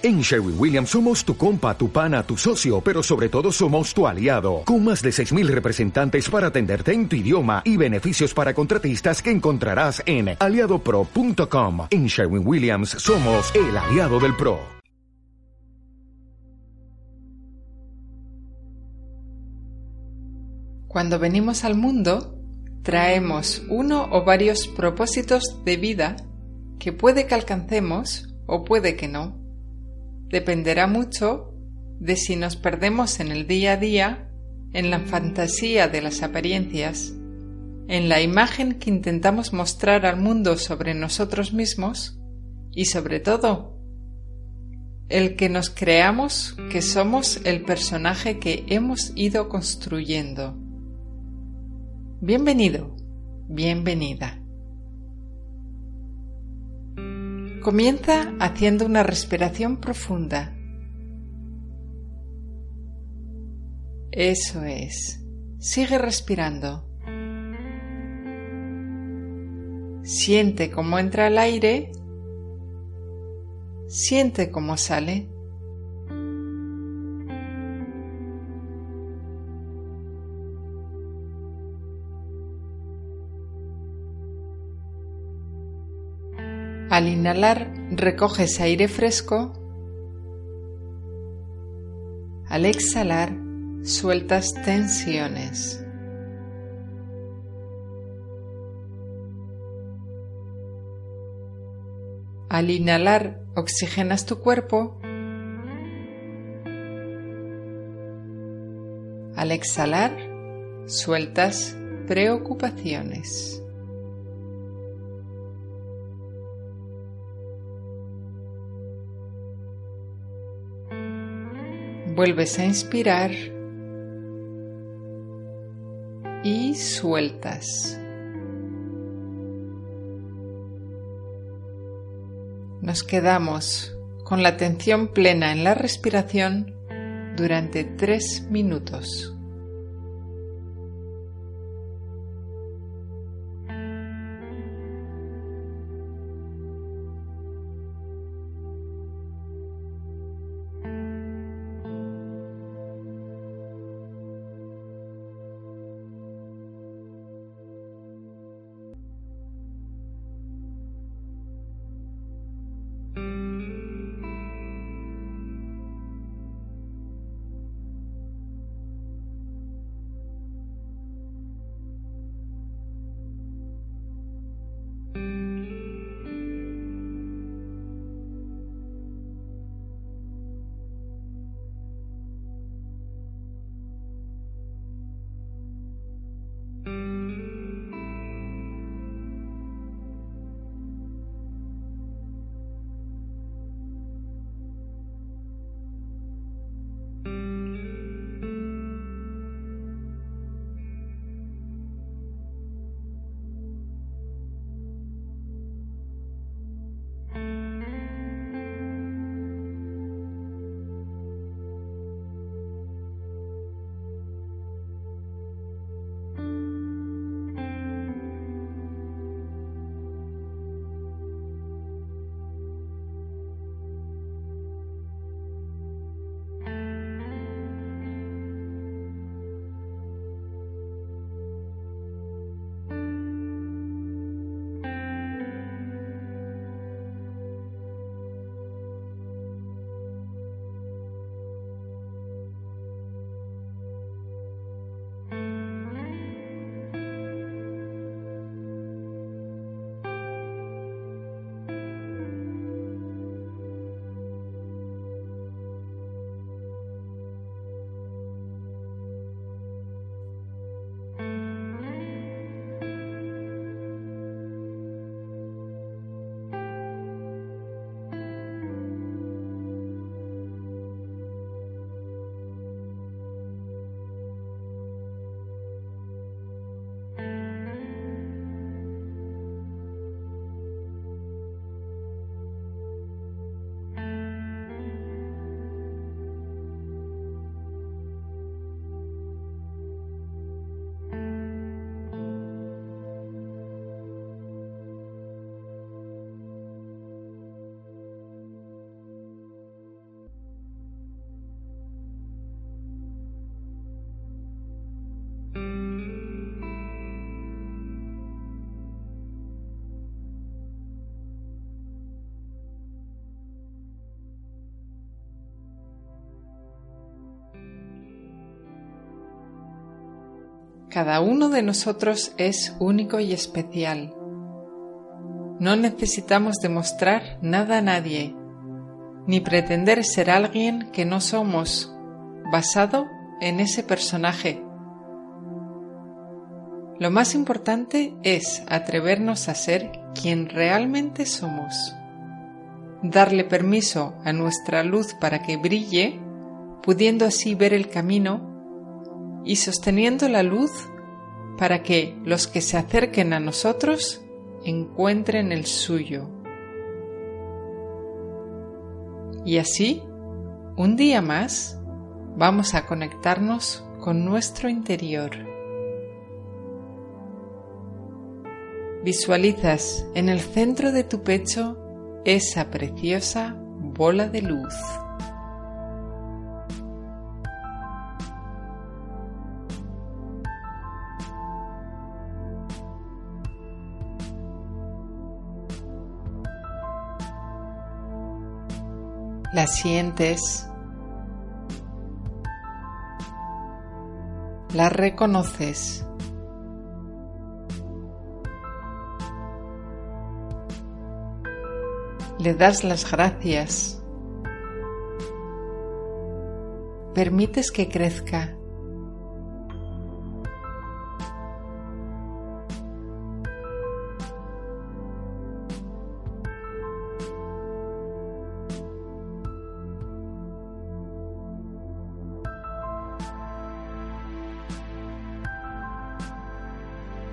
En Sherwin Williams somos tu compa, tu pana, tu socio, pero sobre todo somos tu aliado, con más de 6.000 representantes para atenderte en tu idioma y beneficios para contratistas que encontrarás en aliadopro.com. En Sherwin Williams somos el aliado del PRO. Cuando venimos al mundo, traemos uno o varios propósitos de vida que puede que alcancemos o puede que no dependerá mucho de si nos perdemos en el día a día, en la fantasía de las apariencias, en la imagen que intentamos mostrar al mundo sobre nosotros mismos y sobre todo el que nos creamos que somos el personaje que hemos ido construyendo. Bienvenido, bienvenida. Comienza haciendo una respiración profunda. Eso es. Sigue respirando. Siente cómo entra el aire. Siente cómo sale. Al inhalar recoges aire fresco. Al exhalar sueltas tensiones. Al inhalar oxigenas tu cuerpo. Al exhalar sueltas preocupaciones. Vuelves a inspirar y sueltas. Nos quedamos con la atención plena en la respiración durante tres minutos. Cada uno de nosotros es único y especial. No necesitamos demostrar nada a nadie, ni pretender ser alguien que no somos, basado en ese personaje. Lo más importante es atrevernos a ser quien realmente somos. Darle permiso a nuestra luz para que brille, pudiendo así ver el camino y sosteniendo la luz para que los que se acerquen a nosotros encuentren el suyo. Y así, un día más, vamos a conectarnos con nuestro interior. Visualizas en el centro de tu pecho esa preciosa bola de luz. La sientes, la reconoces. le das las gracias, permites que crezca.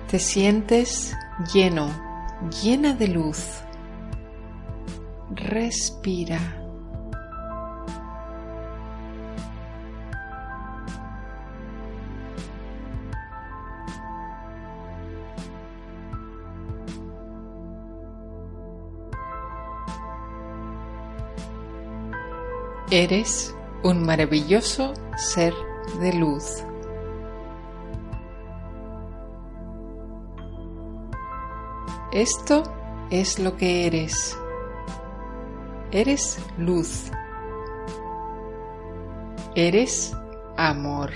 Te sientes lleno, llena de luz respira. Eres un maravilloso ser de luz. Esto es lo que eres. Eres luz. Eres amor.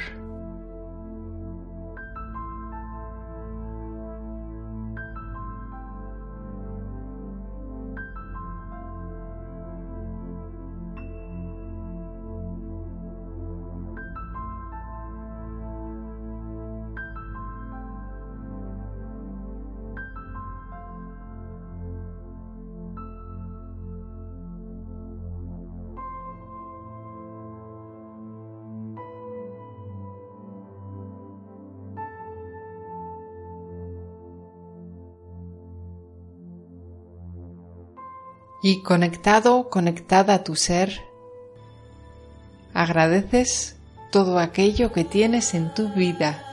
Y conectado, conectada a tu ser, agradeces todo aquello que tienes en tu vida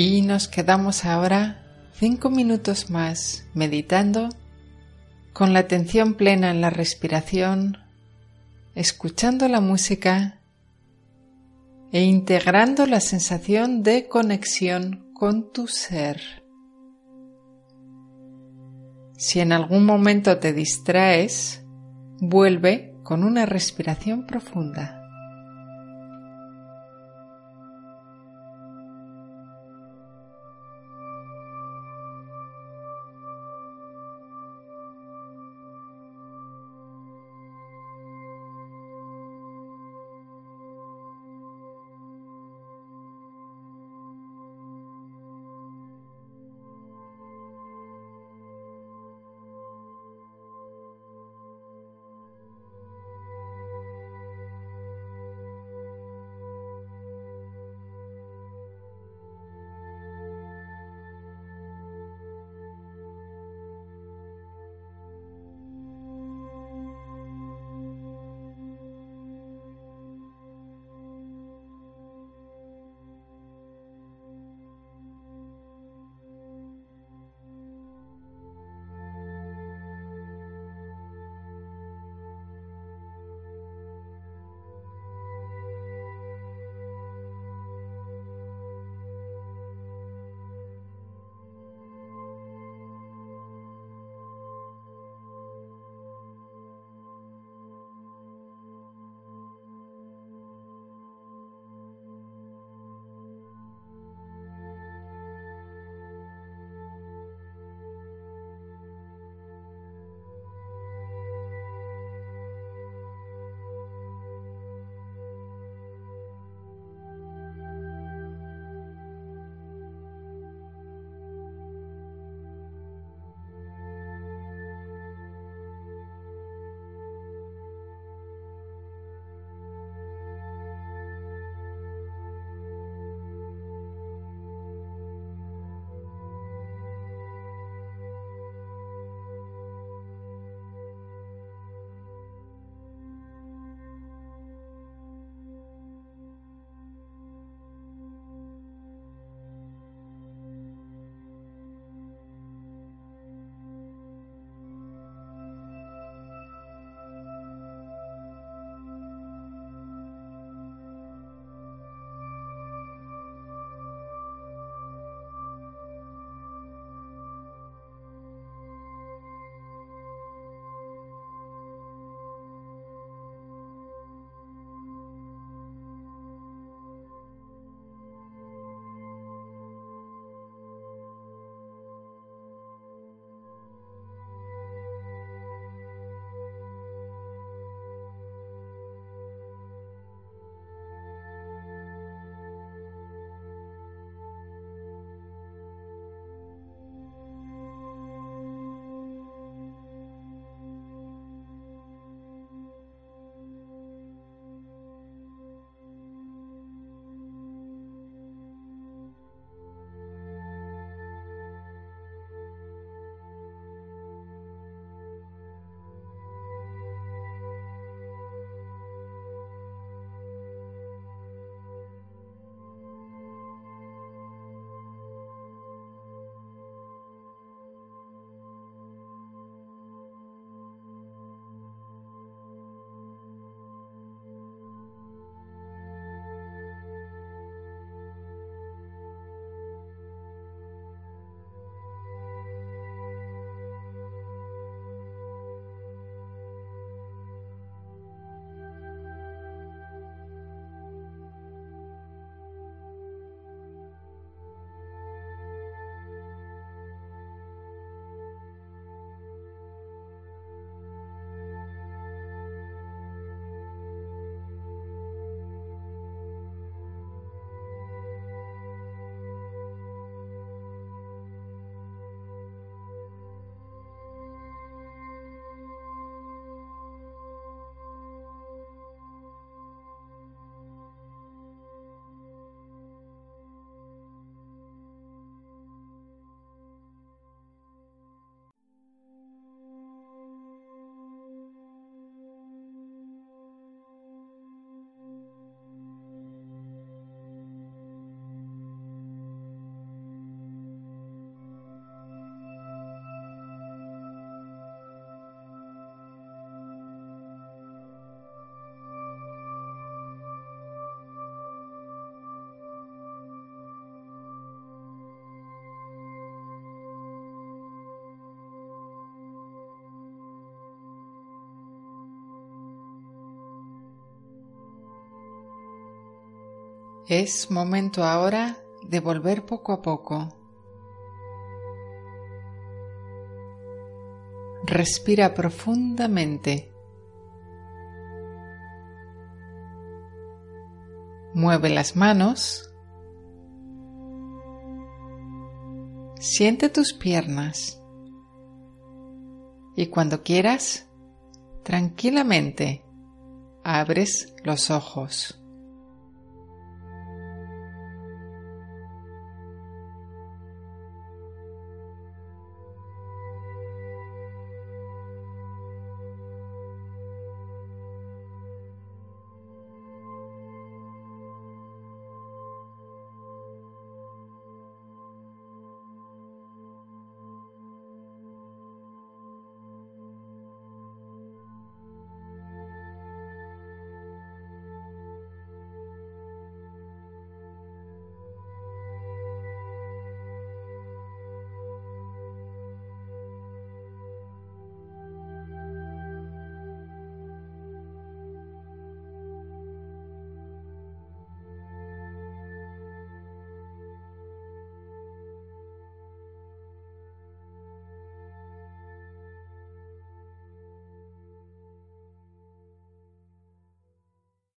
Y nos quedamos ahora cinco minutos más meditando con la atención plena en la respiración, escuchando la música e integrando la sensación de conexión con tu ser. Si en algún momento te distraes, vuelve con una respiración profunda. Es momento ahora de volver poco a poco. Respira profundamente. Mueve las manos. Siente tus piernas. Y cuando quieras, tranquilamente, abres los ojos.